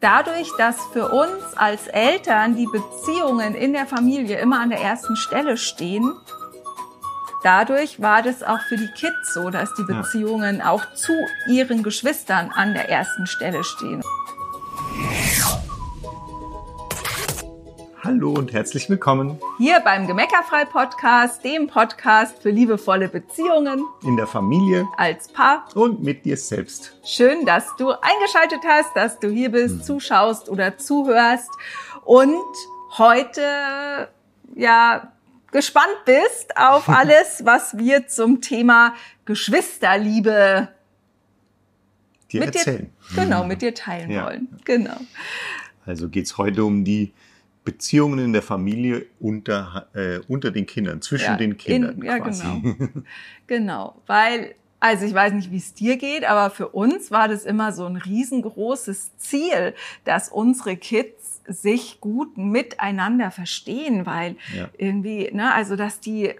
dadurch, dass für uns als Eltern die Beziehungen in der Familie immer an der ersten Stelle stehen, dadurch war das auch für die Kids so, dass die Beziehungen auch zu ihren Geschwistern an der ersten Stelle stehen. Hallo und herzlich willkommen hier beim Gemeckerfrei Podcast, dem Podcast für liebevolle Beziehungen in der Familie, als Paar und mit dir selbst. Schön, dass du eingeschaltet hast, dass du hier bist, mhm. zuschaust oder zuhörst und heute ja gespannt bist auf alles, was wir zum Thema Geschwisterliebe dir mit erzählen. Dir, genau, mit dir teilen ja. wollen. Genau. Also geht's heute um die Beziehungen in der Familie unter, äh, unter den Kindern, zwischen ja, den Kindern. In, ja, quasi. genau. genau, weil, also ich weiß nicht, wie es dir geht, aber für uns war das immer so ein riesengroßes Ziel, dass unsere Kids sich gut miteinander verstehen, weil ja. irgendwie, ne, also dass die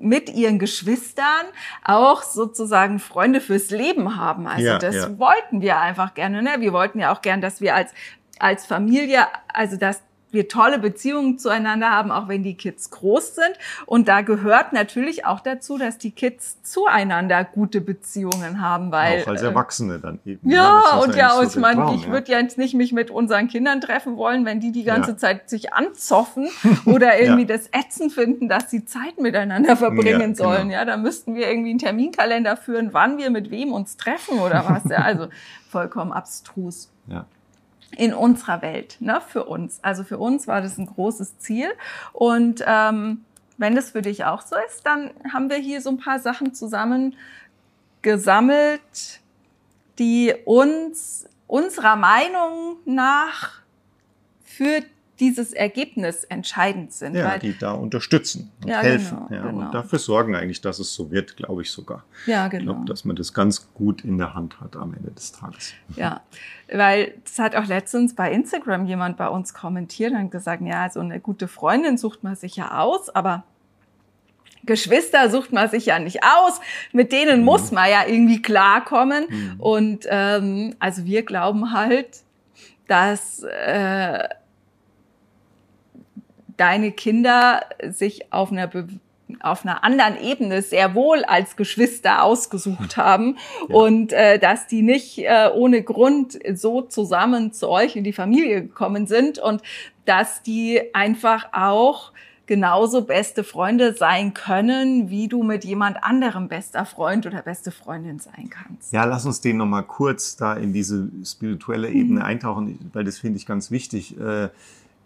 mit ihren Geschwistern auch sozusagen Freunde fürs Leben haben. Also ja, das ja. wollten wir einfach gerne. Ne? Wir wollten ja auch gern, dass wir als als Familie, also dass wir tolle Beziehungen zueinander haben, auch wenn die Kids groß sind. Und da gehört natürlich auch dazu, dass die Kids zueinander gute Beziehungen haben, weil auch als äh, Erwachsene dann eben. Ja, ja und ja, so ich meine, ich ja. würde ja jetzt nicht mich mit unseren Kindern treffen wollen, wenn die die ganze ja. Zeit sich anzoffen oder irgendwie das Ätzen finden, dass sie Zeit miteinander verbringen sollen. Genau. Ja, da müssten wir irgendwie einen Terminkalender führen, wann wir mit wem uns treffen oder was. Ja, also vollkommen abstrus. Ja in unserer Welt, ne, für uns. Also für uns war das ein großes Ziel. Und ähm, wenn das für dich auch so ist, dann haben wir hier so ein paar Sachen zusammen gesammelt, die uns unserer Meinung nach für dieses Ergebnis entscheidend sind. Ja, die da unterstützen und ja, helfen. Genau, ja, genau. Und dafür sorgen eigentlich, dass es so wird, glaube ich sogar. Ja, genau. Ich glaube, dass man das ganz gut in der Hand hat am Ende des Tages. Ja, weil das hat auch letztens bei Instagram jemand bei uns kommentiert und gesagt, ja, so eine gute Freundin sucht man sich ja aus, aber Geschwister sucht man sich ja nicht aus, mit denen mhm. muss man ja irgendwie klarkommen. Mhm. Und ähm, also wir glauben halt, dass äh, deine Kinder sich auf einer auf einer anderen Ebene sehr wohl als Geschwister ausgesucht haben ja. und äh, dass die nicht äh, ohne Grund so zusammen zu euch in die Familie gekommen sind und dass die einfach auch genauso beste Freunde sein können, wie du mit jemand anderem bester Freund oder beste Freundin sein kannst. Ja, lass uns den nochmal kurz da in diese spirituelle Ebene mhm. eintauchen, weil das finde ich ganz wichtig. Äh,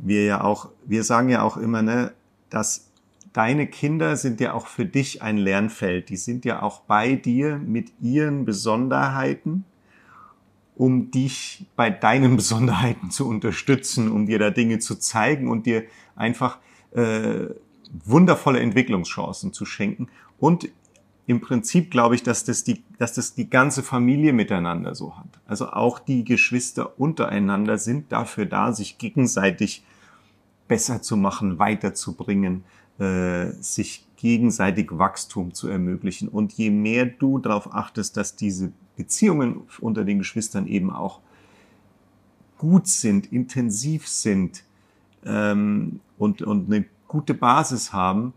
wir ja auch, wir sagen ja auch immer, ne, dass deine Kinder sind ja auch für dich ein Lernfeld. Die sind ja auch bei dir mit ihren Besonderheiten, um dich bei deinen Besonderheiten zu unterstützen, um dir da Dinge zu zeigen und dir einfach äh, wundervolle Entwicklungschancen zu schenken. Und im Prinzip glaube ich, dass das, die, dass das die ganze Familie miteinander so hat. Also auch die Geschwister untereinander sind dafür da, sich gegenseitig besser zu machen, weiterzubringen, äh, sich gegenseitig Wachstum zu ermöglichen. Und je mehr du darauf achtest, dass diese Beziehungen unter den Geschwistern eben auch gut sind, intensiv sind ähm, und, und eine gute Basis haben,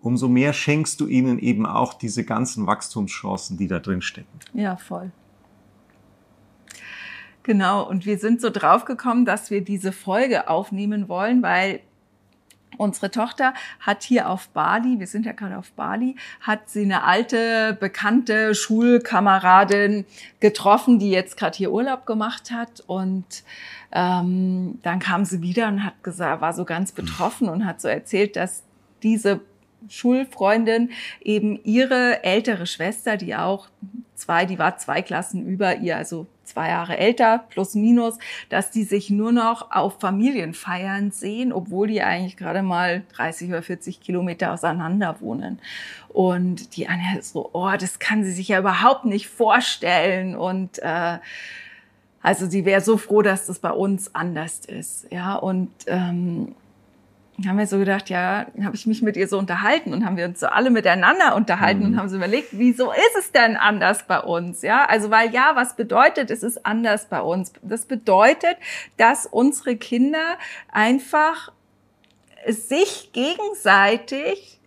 umso mehr schenkst du ihnen eben auch diese ganzen Wachstumschancen, die da drin stecken. Ja, voll. Genau, und wir sind so drauf gekommen, dass wir diese Folge aufnehmen wollen, weil unsere Tochter hat hier auf Bali, wir sind ja gerade auf Bali, hat sie eine alte, bekannte Schulkameradin getroffen, die jetzt gerade hier Urlaub gemacht hat. Und ähm, dann kam sie wieder und hat gesagt, war so ganz betroffen und hat so erzählt, dass diese Schulfreundin eben ihre ältere Schwester, die auch zwei, die war zwei Klassen über ihr, also zwei Jahre älter, plus minus, dass die sich nur noch auf Familienfeiern sehen, obwohl die eigentlich gerade mal 30 oder 40 Kilometer auseinander wohnen. Und die Anja so, oh, das kann sie sich ja überhaupt nicht vorstellen. Und äh, also sie wäre so froh, dass das bei uns anders ist. Ja, und ähm, haben wir so gedacht, ja, habe ich mich mit ihr so unterhalten und haben wir uns so alle miteinander unterhalten mhm. und haben so überlegt, wieso ist es denn anders bei uns? Ja, also weil ja, was bedeutet, es ist anders bei uns? Das bedeutet, dass unsere Kinder einfach sich gegenseitig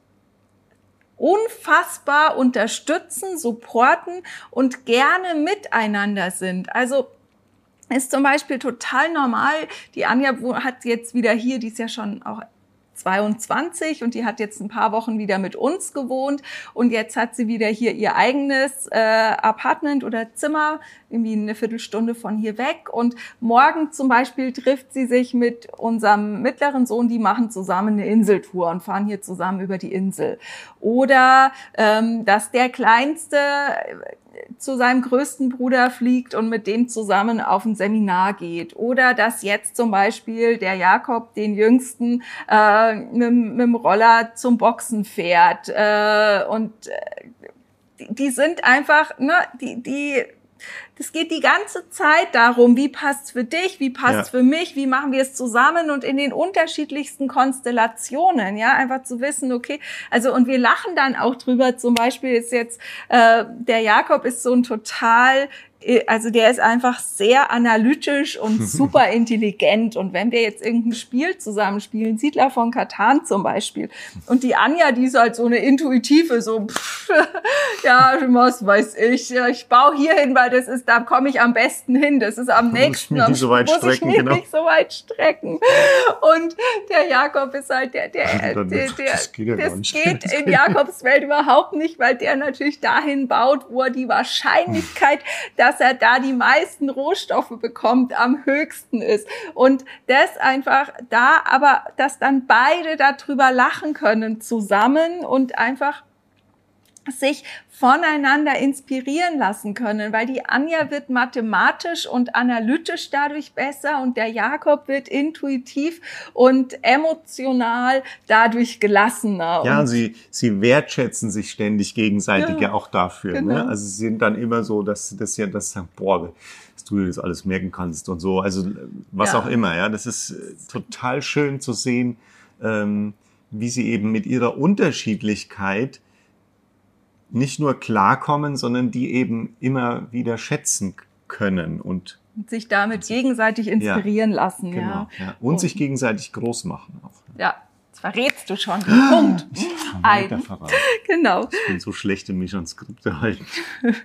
unfassbar unterstützen, supporten und gerne miteinander sind. Also ist zum Beispiel total normal. Die Anja hat jetzt wieder hier, die ist ja schon auch 22 und die hat jetzt ein paar Wochen wieder mit uns gewohnt. Und jetzt hat sie wieder hier ihr eigenes äh, Apartment oder Zimmer, irgendwie eine Viertelstunde von hier weg. Und morgen zum Beispiel trifft sie sich mit unserem mittleren Sohn, die machen zusammen eine Inseltour und fahren hier zusammen über die Insel. Oder ähm, dass der Kleinste zu seinem größten Bruder fliegt und mit dem zusammen auf ein Seminar geht. Oder dass jetzt zum Beispiel der Jakob den Jüngsten äh, mit, mit dem Roller zum Boxen fährt. Äh, und äh, die, die sind einfach, ne, die, die das geht die ganze Zeit darum, wie passt's für dich, wie passt's ja. für mich, wie machen wir es zusammen und in den unterschiedlichsten Konstellationen, ja, einfach zu wissen, okay, also und wir lachen dann auch drüber. Zum Beispiel ist jetzt äh, der Jakob ist so ein total also der ist einfach sehr analytisch und super intelligent. Und wenn wir jetzt irgendein Spiel zusammenspielen, Siedler von Katan zum Beispiel, und die Anja, die ist halt so eine intuitive, so, pff, ja, was weiß ich, ich baue hier hin, weil das ist, da komme ich am besten hin, das ist am nächsten, muss, so weit muss strecken, ich mich genau. nicht so weit strecken. Und der Jakob ist halt der, der, der, der, das geht ja das nicht. geht in Jakobs Welt überhaupt nicht, weil der natürlich dahin baut, wo er die Wahrscheinlichkeit, dass er da die meisten Rohstoffe bekommt, am höchsten ist. Und das einfach da, aber dass dann beide darüber lachen können zusammen und einfach sich voneinander inspirieren lassen können, weil die Anja wird mathematisch und analytisch dadurch besser und der Jakob wird intuitiv und emotional dadurch gelassener. Ja, und sie, sie wertschätzen sich ständig gegenseitig Ja, ja, auch dafür. genau. Ne? Also sie sind dann immer so, dass das ja, das sagen, boah, dass du dir das alles merken kannst und so. Also was Ja. auch immer, ja. Das ist äh, total schön zu sehen, ähm, wie sie eben mit ihrer Unterschiedlichkeit nicht nur klarkommen, sondern die eben immer wieder schätzen können und sich damit gegenseitig inspirieren lassen. genau, Ja. ja. Und sich gegenseitig groß machen auch. ja, das verrätst du schon. Punkt. Ein. Genau. Ich bin so schlecht in mich an Skripte halten.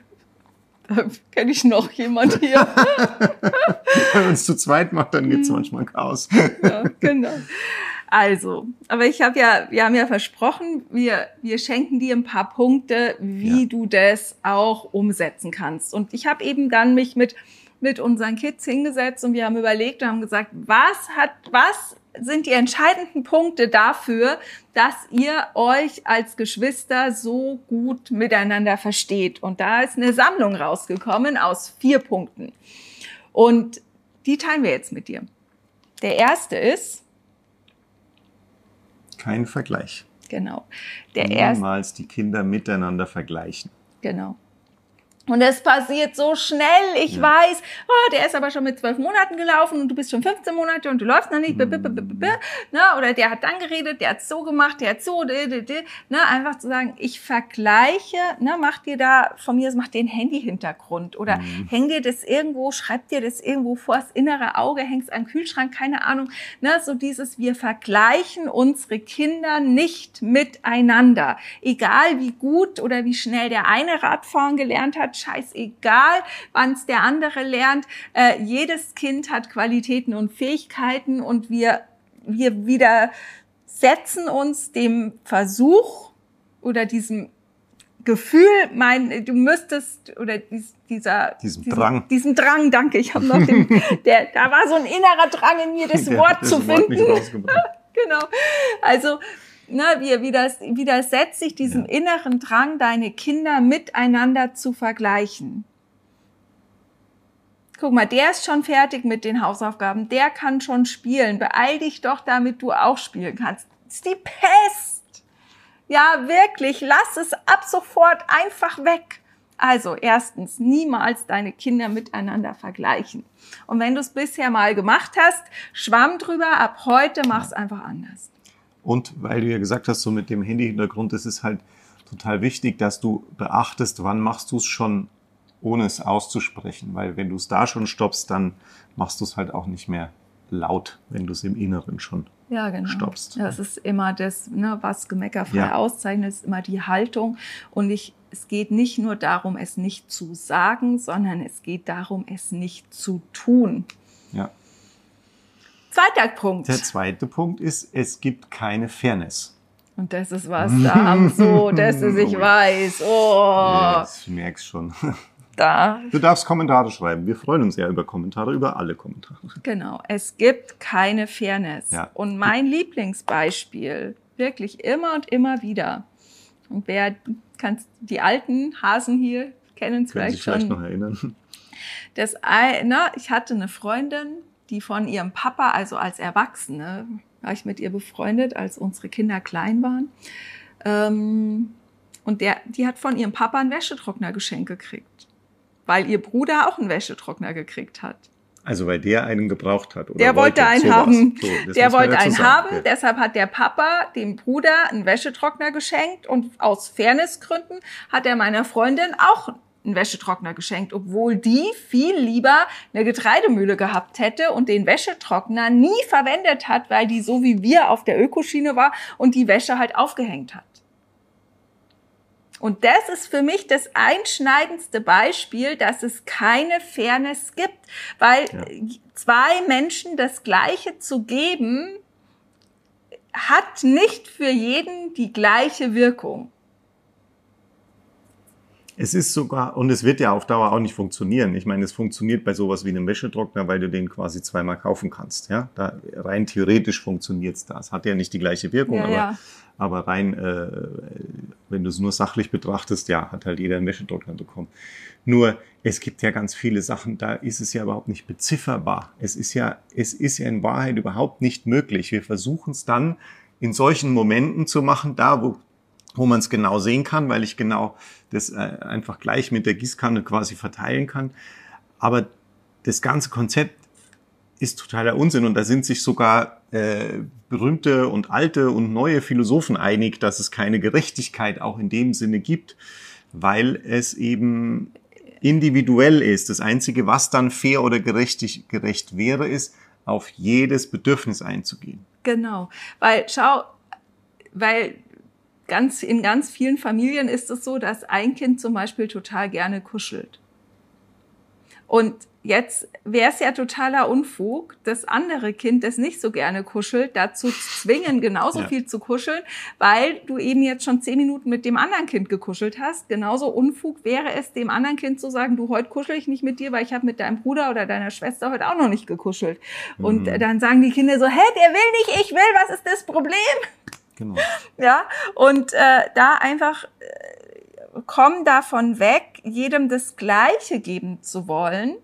Da kenne ich noch jemand hier. Wenn man es zu zweit macht, dann gibt's manchmal Chaos. ja, genau. Also, aber ich habe ja, wir haben ja versprochen, wir, wir schenken dir ein paar Punkte, wie Ja. du das auch umsetzen kannst. Und ich habe eben dann mich mit, mit unseren Kids hingesetzt und wir haben überlegt und haben gesagt, was hat, was sind die entscheidenden Punkte dafür, dass ihr euch als Geschwister so gut miteinander versteht. Und da ist eine Sammlung rausgekommen aus vier Punkten. Und die teilen wir jetzt mit dir. Der erste ist, Kein Vergleich. genau, der Niemals die Kinder miteinander vergleichen. genau. Und es passiert so schnell. Ich Ja. weiß, oh, der ist aber schon mit zwölf Monaten gelaufen und du bist schon 15 Monate und du läufst noch nicht. b- b- b- Ne? Oder der hat dann geredet, der hat so gemacht, der hat so. d- d- d- Ne? Einfach zu sagen, ich vergleiche, ne? mach dir da, von mir aus, mach dir einen Handy-Hintergrund oder Mhm. häng dir das irgendwo, schreib dir das irgendwo vors innere Auge, hängst am Kühlschrank, keine Ahnung. Ne? So dieses, wir vergleichen unsere Kinder nicht miteinander. Egal wie gut oder wie schnell der eine Radfahren gelernt hat, scheißegal, wann es der andere lernt. Äh, jedes Kind hat Qualitäten und Fähigkeiten und wir, wir widersetzen uns dem Versuch oder diesem Gefühl, mein, du müsstest oder dies, dieser Diesem diesen, Drang. diesem Drang, danke, ich habe noch den, der, da war so ein innerer Drang in mir, das Wort hat das zu Wort finden. Genau. Also, na, wir widers, widersetzt sich diesem Ja. inneren Drang, deine Kinder miteinander zu vergleichen. Guck mal, der ist schon fertig mit den Hausaufgaben, der kann schon spielen. Beeil dich doch, damit du auch spielen kannst. Das ist die Pest. Ja, wirklich, lass es ab sofort einfach weg. Also, erstens, niemals deine Kinder miteinander vergleichen. Und wenn du es bisher mal gemacht hast, schwamm drüber, ab heute mach's einfach anders. Und weil du ja gesagt hast, so mit dem Handy-Hintergrund, das ist halt total wichtig, dass du beachtest, wann machst du es schon, ohne es auszusprechen. Weil wenn du es da schon stoppst, dann machst du es halt auch nicht mehr laut, wenn du es im Inneren schon ja, genau. stoppst. Ja, es ist immer das, ne, was gemeckerfrei Ja. auszeichnet, ist immer die Haltung. Und ich, es geht nicht nur darum, es nicht zu sagen, sondern es geht darum, es nicht zu tun. Ja. Zweiter Punkt. Der zweite Punkt ist, es gibt keine Fairness. Und das ist was, da so, dass es ich Oh. weiß. Oh, Ja, ich merk's schon. da. Du darfst Kommentare schreiben. Wir freuen uns ja über Kommentare, über alle Kommentare. Genau. Es gibt keine Fairness. Ja. Und mein Lieblingsbeispiel, wirklich immer und immer wieder. Und wer kannst, die alten Hasen hier kennen es vielleicht vielleicht schon. noch erinnern. Das, na, ich hatte eine Freundin, die von ihrem Papa, also als Erwachsene, war ich mit ihr befreundet, als unsere Kinder klein waren. Ähm, und der, die hat von ihrem Papa einen Wäschetrockner geschenkt gekriegt. Weil ihr Bruder auch einen Wäschetrockner gekriegt hat. Also weil der einen gebraucht hat. Oder Der wollte einen so war's. haben. So, Der wollte einen sagen. haben, Ja. deshalb hat der Papa dem Bruder einen Wäschetrockner geschenkt und aus Fairnessgründen hat er meiner Freundin auch einen Wäschetrockner geschenkt, obwohl die viel lieber eine Getreidemühle gehabt hätte und den Wäschetrockner nie verwendet hat, weil die so wie wir auf der Ökoschiene war und die Wäsche halt aufgehängt hat. Und das ist für mich das einschneidendste Beispiel, dass es keine Fairness gibt, weil Ja. zwei Menschen das Gleiche zu geben, hat nicht für jeden die gleiche Wirkung. Es ist sogar, und es wird ja auf Dauer auch nicht funktionieren. Ich meine, es funktioniert bei sowas wie einem Wäschetrockner, weil du den quasi zweimal kaufen kannst. Ja, da, rein theoretisch funktioniert's da. Es hat ja nicht die gleiche Wirkung, Ja, aber, ja. aber rein, äh, wenn du es nur sachlich betrachtest, ja, hat halt jeder einen Wäschetrockner bekommen. Nur, es gibt ja ganz viele Sachen, da ist es ja überhaupt nicht bezifferbar. Es ist ja, es ist ja in Wahrheit überhaupt nicht möglich. Wir versuchen es dann in solchen Momenten zu machen, da wo wo man es genau sehen kann, weil ich genau das äh, einfach gleich mit der Gießkanne quasi verteilen kann. Aber das ganze Konzept ist totaler Unsinn und da sind sich sogar äh, berühmte und alte und neue Philosophen einig, dass es keine Gerechtigkeit auch in dem Sinne gibt, weil es eben individuell ist. Das Einzige, was dann fair oder gerechtig, gerecht wäre, ist, auf jedes Bedürfnis einzugehen. Genau, weil schau, weil ganz in ganz vielen Familien ist es so, dass ein Kind zum Beispiel total gerne kuschelt. Und jetzt wäre es ja totaler Unfug, das andere Kind, das nicht so gerne kuschelt, dazu zu zwingen, genauso Ja. viel zu kuscheln, weil du eben jetzt schon zehn Minuten mit dem anderen Kind gekuschelt hast. Genauso Unfug wäre es, dem anderen Kind zu sagen, du, heute kuschel ich nicht mit dir, weil ich habe mit deinem Bruder oder deiner Schwester heute auch noch nicht gekuschelt. Und Mhm. dann sagen die Kinder so, hä, der will nicht, ich will, was ist das Problem? Genau. Ja, und äh, da einfach äh, komm davon weg, jedem das Gleiche geben zu wollen.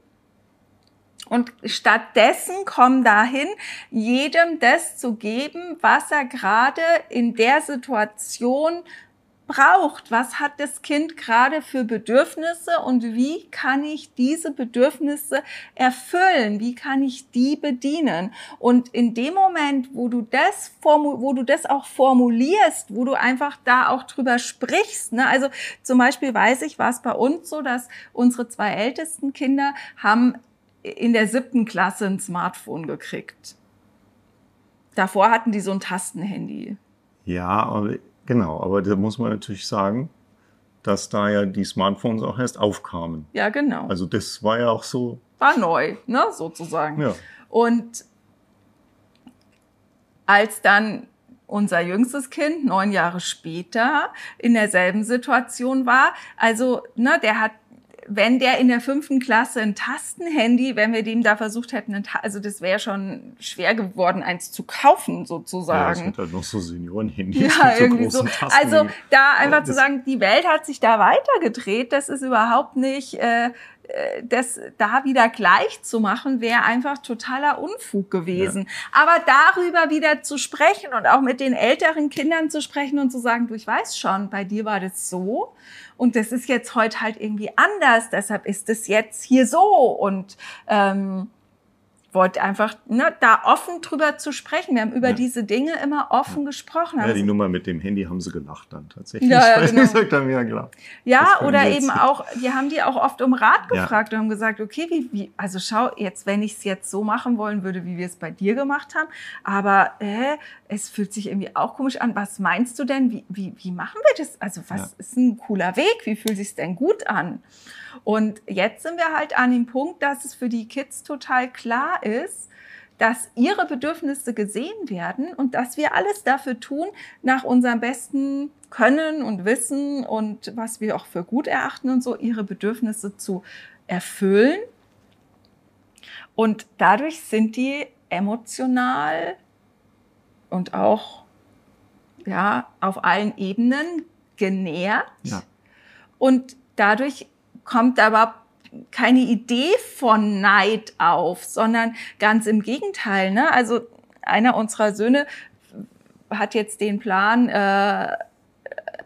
Und stattdessen komm dahin, jedem das zu geben, was er gerade in der Situation braucht. Was hat das Kind gerade für Bedürfnisse und wie kann ich diese Bedürfnisse erfüllen? Wie kann ich die bedienen? Und in dem Moment, wo du das wo du das auch formulierst, wo du einfach da auch drüber sprichst, ne? also zum Beispiel weiß ich, war es bei uns so, dass unsere zwei ältesten Kinder haben in der siebten Klasse ein Smartphone gekriegt. Davor hatten die so ein Tastenhandy. Ja, aber, genau, aber da muss man natürlich sagen, dass da ja die Smartphones auch erst aufkamen. Ja, genau. Also das war ja auch so, War neu, ne, sozusagen. ja. Und als dann unser jüngstes Kind neun Jahre später in derselben Situation war, also ne, der hat wenn der in der fünften Klasse ein Tastenhandy, wenn wir dem da versucht hätten, also das wäre schon schwer geworden, eins zu kaufen Ja, es sozusagen. gibt halt noch so Seniorenhandys Ja, mit so irgendwie so. großen Tasten. Also da einfach Ja, zu das- sagen, die Welt hat sich da weitergedreht, das ist überhaupt nicht, äh, das da wieder gleich zu machen, wäre einfach totaler Unfug gewesen. Aber darüber wieder zu sprechen und auch mit den älteren Kindern zu sprechen und zu sagen, du, ich weiß schon, bei dir war das so und das ist jetzt heute halt irgendwie anders, deshalb ist es jetzt hier so und ähm, wollte einfach ne, da offen drüber zu sprechen. Wir haben über Ja. diese Dinge immer offen gesprochen. Ja, Haben die Nummer mit dem Handy haben sie gelacht dann tatsächlich. Ja, ja, genau. gesagt haben, ja klar. Ja, oder wir eben jetzt- auch, die haben die auch oft um Rat Ja. gefragt und haben gesagt, okay, wie, wie, also schau, jetzt, wenn ich es jetzt so machen wollen würde, wie wir es bei dir gemacht haben, aber äh, es fühlt sich irgendwie auch komisch an. Was meinst du denn? Wie, wie, wie machen wir das? Also was Ja. ist ein cooler Weg? Wie fühlt sich denn gut an? Und jetzt sind wir halt an dem Punkt, dass es für die Kids total klar ist, dass ihre Bedürfnisse gesehen werden und dass wir alles dafür tun, nach unserem besten Können und Wissen und was wir auch für gut erachten und so, ihre Bedürfnisse zu erfüllen. Und dadurch sind die emotional und auch ja, auf allen Ebenen genährt. Ja. Und dadurch kommt da überhaupt keine Idee von Neid auf, sondern ganz im Gegenteil. Ne? Also einer unserer Söhne hat jetzt den Plan, äh,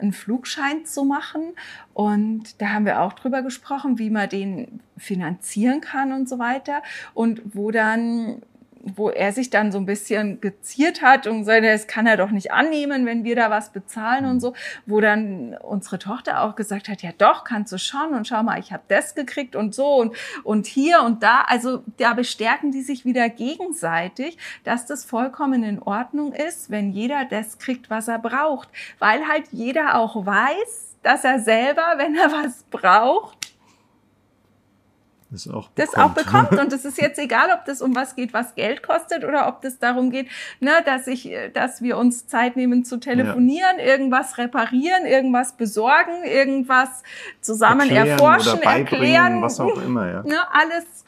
einen Flugschein zu machen. Und da haben wir auch drüber gesprochen, wie man den finanzieren kann und so weiter. Und wo dann wo er sich dann so ein bisschen geziert hat und gesagt, das kann er doch nicht annehmen, wenn wir da was bezahlen und so, wo dann unsere Tochter auch gesagt hat, ja doch, kannst du schon und schau mal, ich habe das gekriegt und so und, und hier und da. Also da bestärken die sich wieder gegenseitig, dass das vollkommen in Ordnung ist, wenn jeder das kriegt, was er braucht, weil halt jeder auch weiß, dass er selber, wenn er was braucht, Das auch das auch bekommt. Und es ist jetzt egal, ob das um was geht, was Geld kostet, oder ob das darum geht, ne, dass ich, äh, dass wir uns Zeit nehmen zu telefonieren, irgendwas reparieren, irgendwas besorgen, irgendwas zusammen Erklären erforschen, erklären, was auch immer, ja. ne, alles.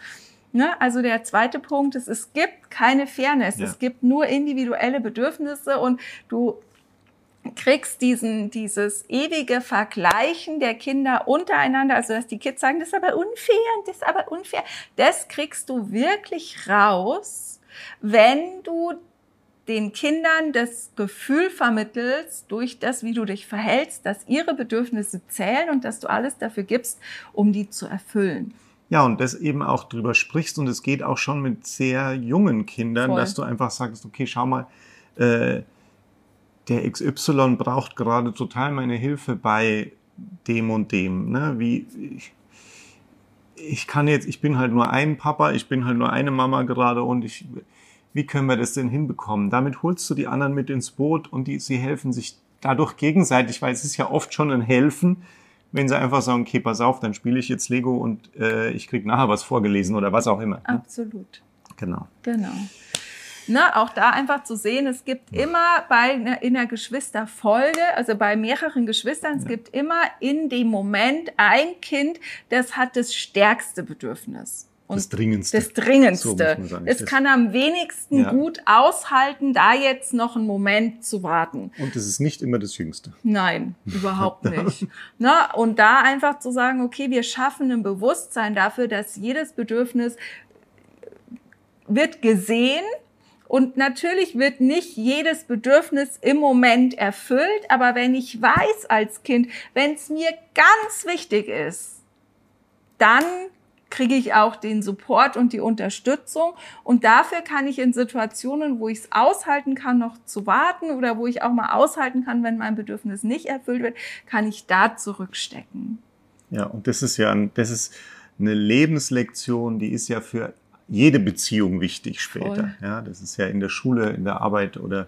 Ne, also der zweite Punkt ist, es gibt keine Fairness. Ja. Es gibt nur individuelle Bedürfnisse und du kriegst diesen, dieses ewige Vergleichen der Kinder untereinander, also dass die Kids sagen, das ist aber unfair und das ist aber unfair, das kriegst du wirklich raus, wenn du den Kindern das Gefühl vermittelst, durch das, wie du dich verhältst, dass ihre Bedürfnisse zählen und dass du alles dafür gibst, um die zu erfüllen. Ja, und das eben auch drüber sprichst und es geht auch schon mit sehr jungen Kindern, Voll. dass du einfach sagst, okay, schau mal, äh, der XY braucht gerade total meine Hilfe bei dem und dem. Ne? Wie ich, ich kann jetzt, ich bin halt nur ein Papa, ich bin halt nur eine Mama gerade und ich, wie können wir das denn hinbekommen? Damit holst du die anderen mit ins Boot und die, sie helfen sich dadurch gegenseitig, weil es ist ja oft schon ein Helfen, wenn sie einfach sagen, okay, pass auf, dann spiele ich jetzt Lego und äh, ich krieg nachher was vorgelesen oder was auch immer. Ne? Absolut. Genau. Genau. Ne, auch da einfach zu sehen, es gibt immer bei ne, in der Geschwisterfolge, also bei mehreren Geschwistern, es gibt immer in dem Moment ein Kind, das hat das stärkste Bedürfnis. Und Das Dringendste. Das Dringendste. So es kann am wenigsten Ja. gut aushalten, da jetzt noch einen Moment zu warten. Und es ist nicht immer das Jüngste. Nein, überhaupt nicht. Ne? Und da einfach zu sagen, okay, wir schaffen ein Bewusstsein dafür, dass jedes Bedürfnis wird gesehen und natürlich wird nicht jedes Bedürfnis im Moment erfüllt, aber wenn ich weiß als Kind, wenn es mir ganz wichtig ist, dann kriege ich auch den Support und die Unterstützung. Und dafür kann ich in Situationen, wo ich es aushalten kann, noch zu warten oder wo ich auch mal aushalten kann, wenn mein Bedürfnis nicht erfüllt wird, kann ich da zurückstecken. Ja, und das ist ja ein, das ist eine Lebenslektion, die ist ja für jede Beziehung wichtig später. Voll. Ja, das ist ja in der Schule, in der Arbeit oder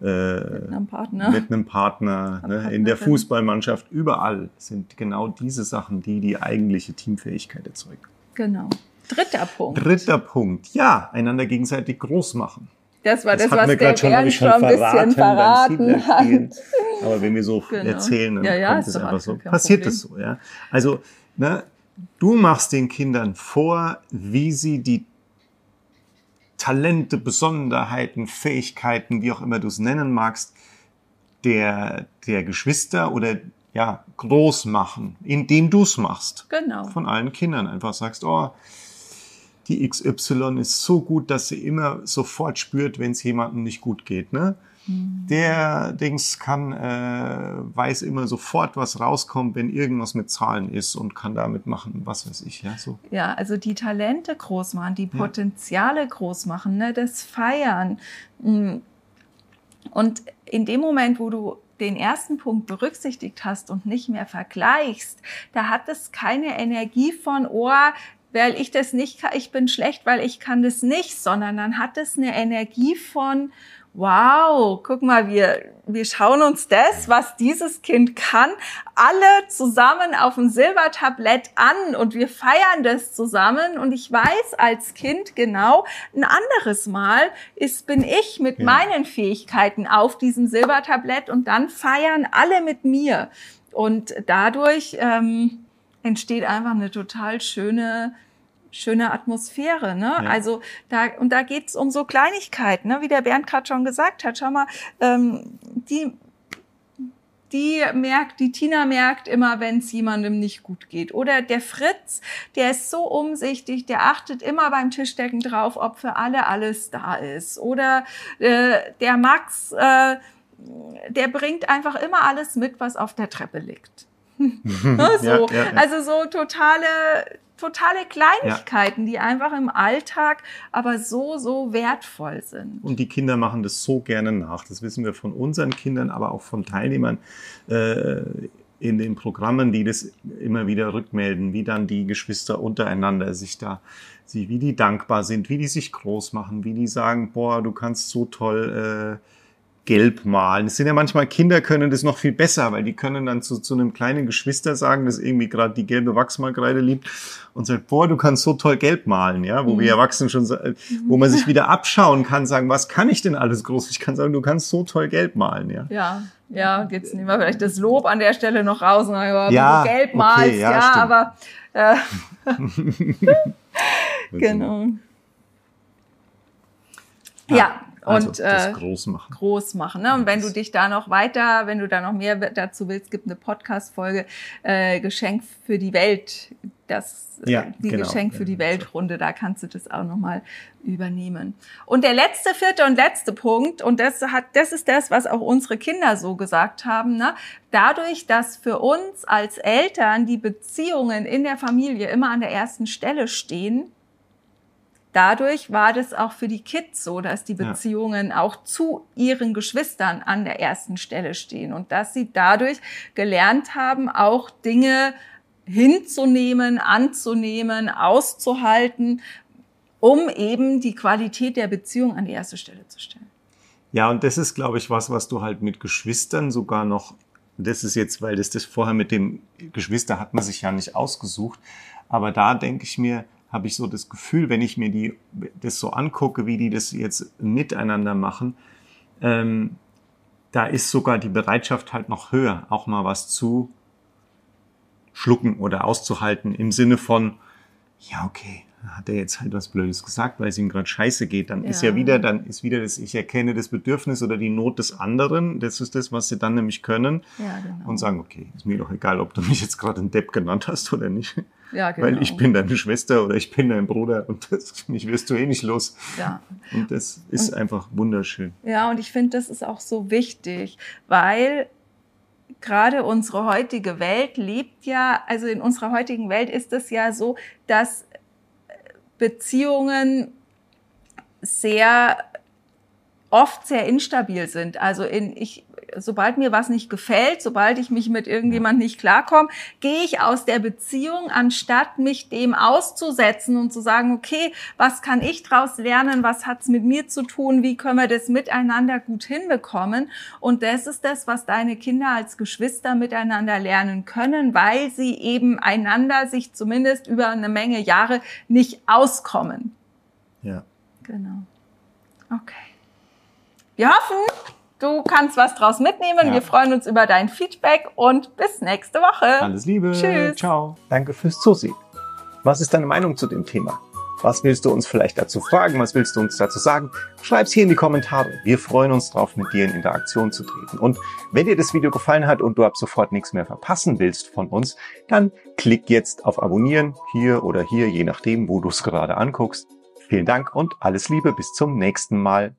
äh, Mit einem Partner. mit einem Partner, ne, in der. Fußballmannschaft, überall sind genau diese Sachen, die die eigentliche Teamfähigkeit erzeugen. Genau. Dritter Punkt. Dritter Punkt, ja, einander gegenseitig groß machen. Das war das, hatten was wir der schon, Bernd ich schon ein bisschen verraten hat. Aber wenn wir so Genau. erzählen, dann Ja, ja, kommt ist es einfach so. Passiert es so, ja. Also, ne, du machst den Kindern vor, wie sie die Talente, Besonderheiten, Fähigkeiten, wie auch immer du es nennen magst, der, der Geschwister oder ja, groß machen, indem du es machst Genau. von allen Kindern einfach sagst, oh, die XY ist so gut, dass sie immer sofort spürt, wenn es jemandem nicht gut geht. Ne? Mhm. Der Dings kann, äh, weiß immer sofort, was rauskommt, wenn irgendwas mit Zahlen ist und kann damit machen, was weiß ich, ja, so. Ja, also die Talente groß machen, die Potenziale ja. groß machen, ne, das Feiern. Mm. Und in dem Moment, wo du den ersten Punkt berücksichtigt hast und nicht mehr vergleichst, da hat es keine Energie von, oh, weil ich das nicht kann, ich bin schlecht, weil ich kann das nicht, sondern dann hat es eine Energie von, wow, guck mal, wir, wir schauen uns das, was dieses Kind kann, alle zusammen auf dem Silbertablett an und wir feiern das zusammen und ich weiß als Kind genau, ein anderes Mal ist, bin ich mit ja. meinen Fähigkeiten auf diesem Silbertablett und dann feiern alle mit mir und dadurch ähm, entsteht einfach eine total schöne schöne Atmosphäre. Ne? Ja. Also da und da geht's um so Kleinigkeiten, ne? wie der Bernd gerade schon gesagt hat. Schau mal, ähm, die die merkt, die Tina merkt immer, wenn es jemandem nicht gut geht. Oder der Fritz, der ist so umsichtig, der achtet immer beim Tischdecken drauf, ob für alle alles da ist. Oder äh, der Max, äh, der bringt einfach immer alles mit, was auf der Treppe liegt. so. Ja, ja, also so totale totale Kleinigkeiten, ja. die einfach im Alltag aber so, so wertvoll sind. Und die Kinder machen das so gerne nach. Das wissen wir von unseren Kindern, aber auch von Teilnehmern äh, in den Programmen, die das immer wieder rückmelden, wie dann die Geschwister untereinander sich da, sie, wie die dankbar sind, wie die sich groß machen, wie die sagen, boah, du kannst so toll äh, gelb malen. Es sind ja manchmal Kinder können das noch viel besser, weil die können dann zu, zu einem kleinen Geschwister sagen, das irgendwie gerade die gelbe Wachsmalkreide liebt und sagt, boah, du kannst so toll gelb malen, ja, wo mhm. wir Erwachsenen schon, wo man sich wieder abschauen kann, sagen, was kann ich denn alles groß? Ich kann sagen, du kannst so toll gelb malen, ja. Ja. Ja, jetzt nehmen wir vielleicht das Lob an der Stelle noch raus und sagen, ja, du gelb malst, okay, ja, ja aber äh, genau. Ja, ja also und das äh, groß machen. Groß machen. Ne? Und wenn du dich da noch weiter, wenn du da noch mehr dazu willst, gibt eine Podcast-Folge äh, Geschenk für die Welt. Das äh, ja, die genau. Geschenk für die Weltrunde, da kannst du das auch nochmal übernehmen. Und der letzte, vierte und letzte Punkt, und das hat, das ist das, was auch unsere Kinder so gesagt haben, ne? dadurch, dass für uns als Eltern die Beziehungen in der Familie immer an der ersten Stelle stehen, dadurch war das auch für die Kids so, dass die Beziehungen ja. auch zu ihren Geschwistern an der ersten Stelle stehen und dass sie dadurch gelernt haben, auch Dinge hinzunehmen, anzunehmen, auszuhalten, um eben die Qualität der Beziehung an die erste Stelle zu stellen. Ja, und das ist, glaube ich, was, was du halt mit Geschwistern sogar noch, das ist jetzt, weil das das vorher mit dem Geschwister hat man sich ja nicht ausgesucht, aber da denke ich mir, habe ich so das Gefühl, wenn ich mir die, das so angucke, wie die das jetzt miteinander machen, ähm, da ist sogar die Bereitschaft halt noch höher, auch mal was zu schlucken oder auszuhalten im Sinne von, ja, okay, hat er jetzt halt was Blödes gesagt, weil es ihm gerade scheiße geht, dann ja. ist ja wieder, dann ist wieder das, ich erkenne das Bedürfnis oder die Not des anderen, das ist das, was sie dann nämlich können ja, genau. und sagen, okay, ist mir doch egal, ob du mich jetzt gerade ein Depp genannt hast oder nicht. Ja, genau. Weil ich bin deine Schwester oder ich bin dein Bruder und das, mich wirst du eh nicht los. Ja. Und das ist und, einfach wunderschön. Ja, und ich finde, das ist auch so wichtig, weil gerade unsere heutige Welt lebt ja, also in unserer heutigen Welt ist es ja so, dass Beziehungen sehr oft sehr instabil sind. Also in, ich, sobald mir was nicht gefällt, sobald ich mich mit irgendjemand nicht klarkomme, gehe ich aus der Beziehung, anstatt mich dem auszusetzen und zu sagen, okay, was kann ich daraus lernen, was hat's mit mir zu tun, wie können wir das miteinander gut hinbekommen. Und das ist das, was deine Kinder als Geschwister miteinander lernen können, weil sie eben einander sich zumindest über eine Menge Jahre nicht auskommen. Ja. Genau. Okay. Wir hoffen, du kannst was draus mitnehmen. Ja. Wir freuen uns über dein Feedback und bis nächste Woche. Alles Liebe. Tschüss. Ciao. Danke fürs Zusehen. Was ist deine Meinung zu dem Thema? Was willst du uns vielleicht dazu fragen? Was willst du uns dazu sagen? Schreib's hier in die Kommentare. Wir freuen uns drauf, mit dir in Interaktion zu treten. Und wenn dir das Video gefallen hat und du ab sofort nichts mehr verpassen willst von uns, dann klick jetzt auf Abonnieren hier oder hier, je nachdem, wo du es gerade anguckst. Vielen Dank und alles Liebe. Bis zum nächsten Mal.